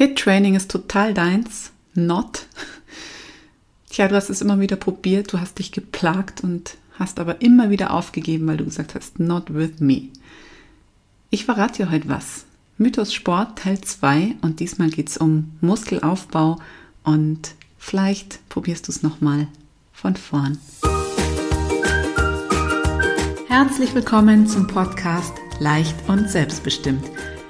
Hit-Training ist total deins. Not. Tja, du hast es immer wieder probiert, du hast dich geplagt und hast aber immer wieder aufgegeben, weil du gesagt hast, not with me. Ich verrate dir heute was. Mythos Sport Teil 2 und diesmal geht es um Muskelaufbau und vielleicht probierst du es nochmal von vorn. Herzlich willkommen zum Podcast Leicht und Selbstbestimmt.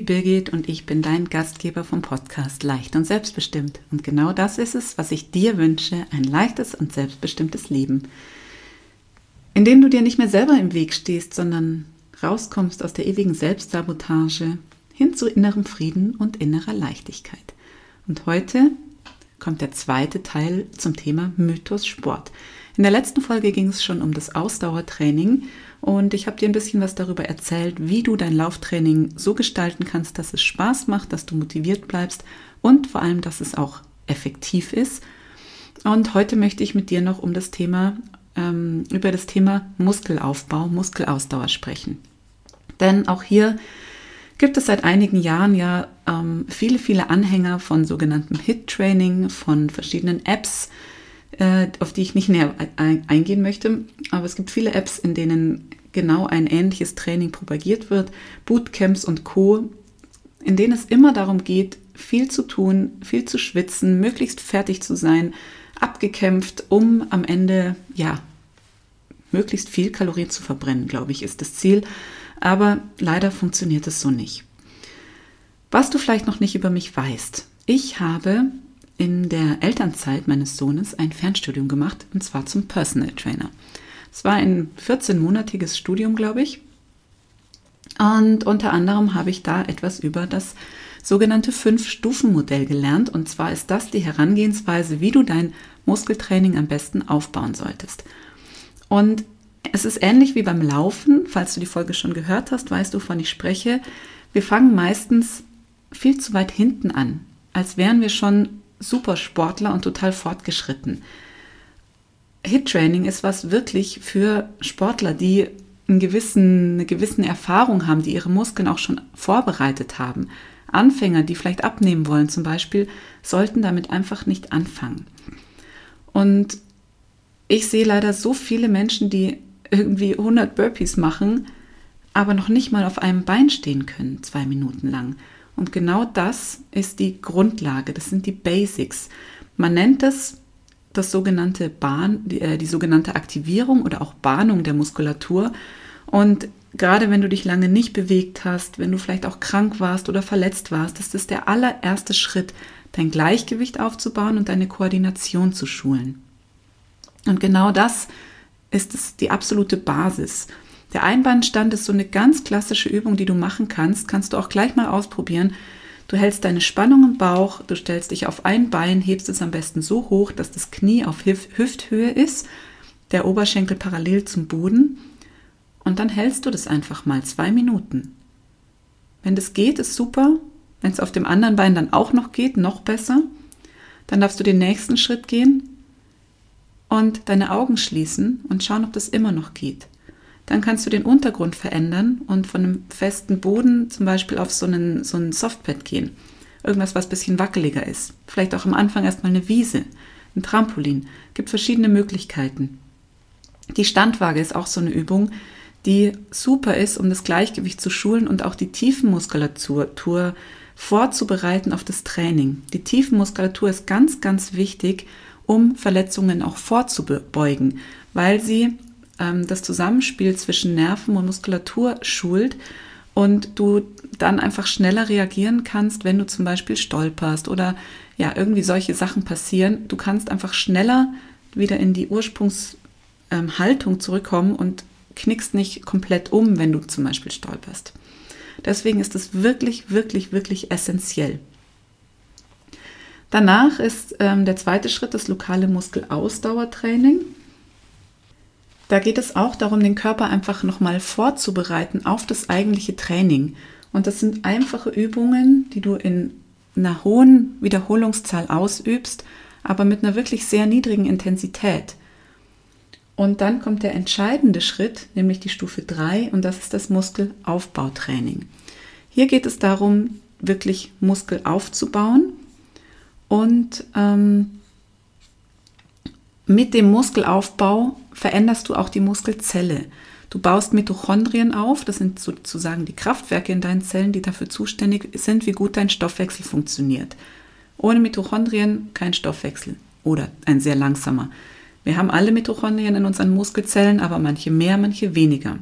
Die Birgit und ich bin dein Gastgeber vom Podcast Leicht und Selbstbestimmt. Und genau das ist es, was ich dir wünsche, ein leichtes und selbstbestimmtes Leben. In dem du dir nicht mehr selber im Weg stehst, sondern rauskommst aus der ewigen Selbstsabotage hin zu innerem Frieden und innerer Leichtigkeit. Und heute kommt der zweite Teil zum Thema Mythos Sport. In der letzten Folge ging es schon um das Ausdauertraining und ich habe dir ein bisschen was darüber erzählt, wie du dein Lauftraining so gestalten kannst, dass es Spaß macht, dass du motiviert bleibst und vor allem, dass es auch effektiv ist. Und heute möchte ich mit dir noch um das Thema, ähm, über das Thema Muskelaufbau, Muskelausdauer sprechen. Denn auch hier gibt es seit einigen Jahren ja ähm, viele, viele Anhänger von sogenanntem HIT-Training, von verschiedenen Apps, auf die ich nicht näher eingehen möchte. Aber es gibt viele Apps, in denen genau ein ähnliches Training propagiert wird, Bootcamps und Co, in denen es immer darum geht, viel zu tun, viel zu schwitzen, möglichst fertig zu sein, abgekämpft, um am Ende, ja, möglichst viel Kalorien zu verbrennen, glaube ich, ist das Ziel. Aber leider funktioniert es so nicht. Was du vielleicht noch nicht über mich weißt. Ich habe in der Elternzeit meines Sohnes ein Fernstudium gemacht, und zwar zum Personal Trainer. Es war ein 14-monatiges Studium, glaube ich. Und unter anderem habe ich da etwas über das sogenannte Fünf-Stufen-Modell gelernt. Und zwar ist das die Herangehensweise, wie du dein Muskeltraining am besten aufbauen solltest. Und es ist ähnlich wie beim Laufen. Falls du die Folge schon gehört hast, weißt du, wovon ich spreche. Wir fangen meistens viel zu weit hinten an, als wären wir schon Supersportler und total fortgeschritten. Hit-Training ist was wirklich für Sportler, die einen gewissen, eine gewisse Erfahrung haben, die ihre Muskeln auch schon vorbereitet haben. Anfänger, die vielleicht abnehmen wollen zum Beispiel, sollten damit einfach nicht anfangen. Und ich sehe leider so viele Menschen, die irgendwie 100 Burpees machen, aber noch nicht mal auf einem Bein stehen können, zwei Minuten lang. Und genau das ist die Grundlage, das sind die Basics. Man nennt es das sogenannte Bahn, die, äh, die sogenannte Aktivierung oder auch Bahnung der Muskulatur. Und gerade wenn du dich lange nicht bewegt hast, wenn du vielleicht auch krank warst oder verletzt warst, ist das der allererste Schritt, dein Gleichgewicht aufzubauen und deine Koordination zu schulen. Und genau das ist es, die absolute Basis. Der Einbeinstand ist so eine ganz klassische Übung, die du machen kannst. Kannst du auch gleich mal ausprobieren. Du hältst deine Spannung im Bauch, du stellst dich auf ein Bein, hebst es am besten so hoch, dass das Knie auf Hüfthöhe ist, der Oberschenkel parallel zum Boden und dann hältst du das einfach mal zwei Minuten. Wenn das geht, ist super. Wenn es auf dem anderen Bein dann auch noch geht, noch besser. Dann darfst du den nächsten Schritt gehen und deine Augen schließen und schauen, ob das immer noch geht dann kannst du den Untergrund verändern und von einem festen Boden zum Beispiel auf so einen, so einen Softpad gehen. Irgendwas, was ein bisschen wackeliger ist. Vielleicht auch am Anfang erstmal eine Wiese, ein Trampolin. Gibt verschiedene Möglichkeiten. Die Standwaage ist auch so eine Übung, die super ist, um das Gleichgewicht zu schulen und auch die Tiefenmuskulatur vorzubereiten auf das Training. Die Tiefenmuskulatur ist ganz, ganz wichtig, um Verletzungen auch vorzubeugen, weil sie ähm, das Zusammenspiel zwischen Nerven und Muskulatur schult und du dann einfach schneller reagieren kannst, wenn du zum Beispiel stolperst oder ja, irgendwie solche Sachen passieren. Du kannst einfach schneller wieder in die Ursprungshaltung ähm, zurückkommen und knickst nicht komplett um, wenn du zum Beispiel stolperst. Deswegen ist es wirklich, wirklich, wirklich essentiell. Danach ist ähm, der zweite Schritt das lokale Muskelausdauertraining. Da geht es auch darum, den Körper einfach nochmal vorzubereiten auf das eigentliche Training. Und das sind einfache Übungen, die du in einer hohen Wiederholungszahl ausübst, aber mit einer wirklich sehr niedrigen Intensität. Und dann kommt der entscheidende Schritt, nämlich die Stufe 3, und das ist das Muskelaufbautraining. Hier geht es darum, wirklich Muskel aufzubauen und ähm, mit dem Muskelaufbau veränderst du auch die Muskelzelle. Du baust Mitochondrien auf, das sind sozusagen die Kraftwerke in deinen Zellen, die dafür zuständig sind, wie gut dein Stoffwechsel funktioniert. Ohne Mitochondrien kein Stoffwechsel oder ein sehr langsamer. Wir haben alle Mitochondrien in unseren Muskelzellen, aber manche mehr, manche weniger.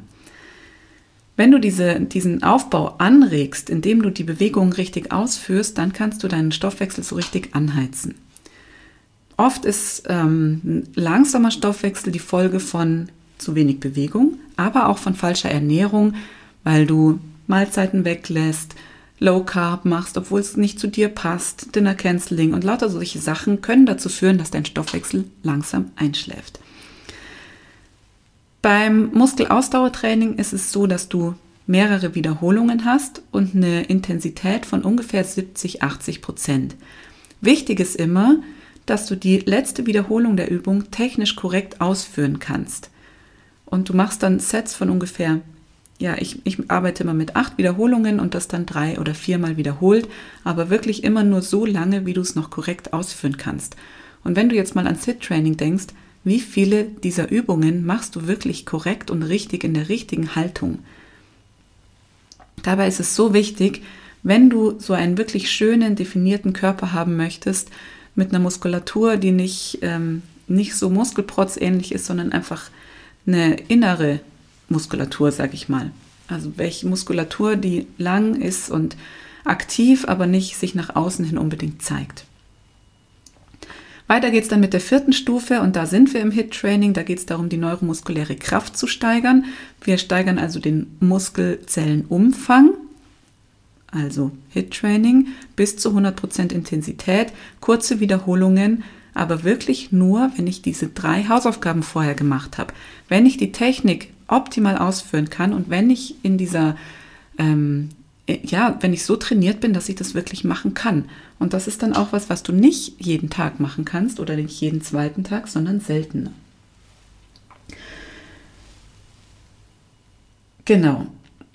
Wenn du diese, diesen Aufbau anregst, indem du die Bewegung richtig ausführst, dann kannst du deinen Stoffwechsel so richtig anheizen. Oft ist ähm, langsamer Stoffwechsel die Folge von zu wenig Bewegung, aber auch von falscher Ernährung, weil du Mahlzeiten weglässt, Low Carb machst, obwohl es nicht zu dir passt, Dinner Canceling und lauter solche Sachen können dazu führen, dass dein Stoffwechsel langsam einschläft. Beim Muskelausdauertraining ist es so, dass du mehrere Wiederholungen hast und eine Intensität von ungefähr 70, 80 Prozent. Wichtig ist immer, dass du die letzte Wiederholung der Übung technisch korrekt ausführen kannst. Und du machst dann Sets von ungefähr, ja, ich, ich arbeite immer mit acht Wiederholungen und das dann drei oder viermal wiederholt, aber wirklich immer nur so lange, wie du es noch korrekt ausführen kannst. Und wenn du jetzt mal an Sit-Training denkst, wie viele dieser Übungen machst du wirklich korrekt und richtig in der richtigen Haltung? Dabei ist es so wichtig, wenn du so einen wirklich schönen, definierten Körper haben möchtest, mit einer Muskulatur, die nicht, ähm, nicht so muskelprotzähnlich ist, sondern einfach eine innere Muskulatur, sag ich mal. Also welche Muskulatur, die lang ist und aktiv, aber nicht sich nach außen hin unbedingt zeigt. Weiter geht es dann mit der vierten Stufe und da sind wir im HIT-Training. Da geht es darum, die neuromuskuläre Kraft zu steigern. Wir steigern also den Muskelzellenumfang, also HIT-Training, bis zu 100% Intensität, kurze Wiederholungen, aber wirklich nur, wenn ich diese drei Hausaufgaben vorher gemacht habe. Wenn ich die Technik optimal ausführen kann und wenn ich in dieser ähm, äh, ja, wenn ich so trainiert bin, dass ich das wirklich machen kann. Und das ist dann auch was, was du nicht jeden Tag machen kannst oder nicht jeden zweiten Tag, sondern seltener. Genau.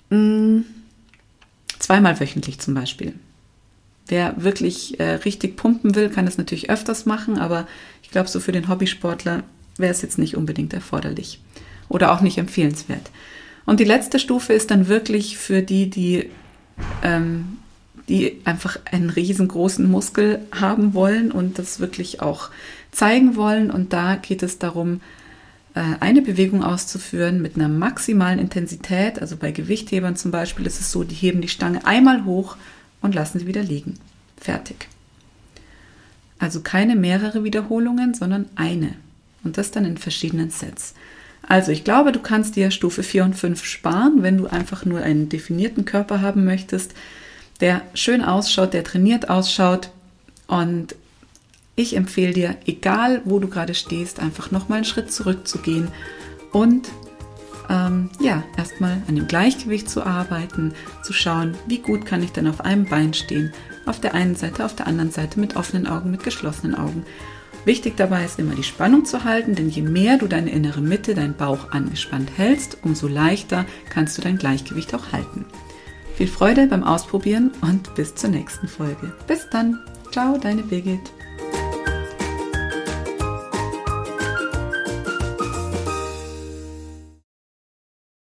Mm, zweimal wöchentlich zum Beispiel. Wer wirklich äh, richtig pumpen will, kann das natürlich öfters machen, aber ich glaube, so für den Hobbysportler wäre es jetzt nicht unbedingt erforderlich oder auch nicht empfehlenswert. Und die letzte Stufe ist dann wirklich für die, die ähm, die einfach einen riesengroßen Muskel haben wollen und das wirklich auch zeigen wollen. Und da geht es darum, eine Bewegung auszuführen mit einer maximalen Intensität. Also bei Gewichthebern zum Beispiel ist es so, die heben die Stange einmal hoch und lassen sie wieder liegen. Fertig. Also keine mehrere Wiederholungen, sondern eine. Und das dann in verschiedenen Sets. Also ich glaube, du kannst dir Stufe 4 und 5 sparen, wenn du einfach nur einen definierten Körper haben möchtest, der schön ausschaut, der trainiert ausschaut. Und ich empfehle dir, egal wo du gerade stehst, einfach nochmal einen Schritt zurückzugehen und ähm, ja, erstmal an dem Gleichgewicht zu arbeiten, zu schauen, wie gut kann ich denn auf einem Bein stehen, auf der einen Seite, auf der anderen Seite mit offenen Augen, mit geschlossenen Augen Wichtig dabei ist immer die Spannung zu halten, denn je mehr du deine innere Mitte, deinen Bauch angespannt hältst, umso leichter kannst du dein Gleichgewicht auch halten. Viel Freude beim Ausprobieren und bis zur nächsten Folge. Bis dann. Ciao, deine Birgit.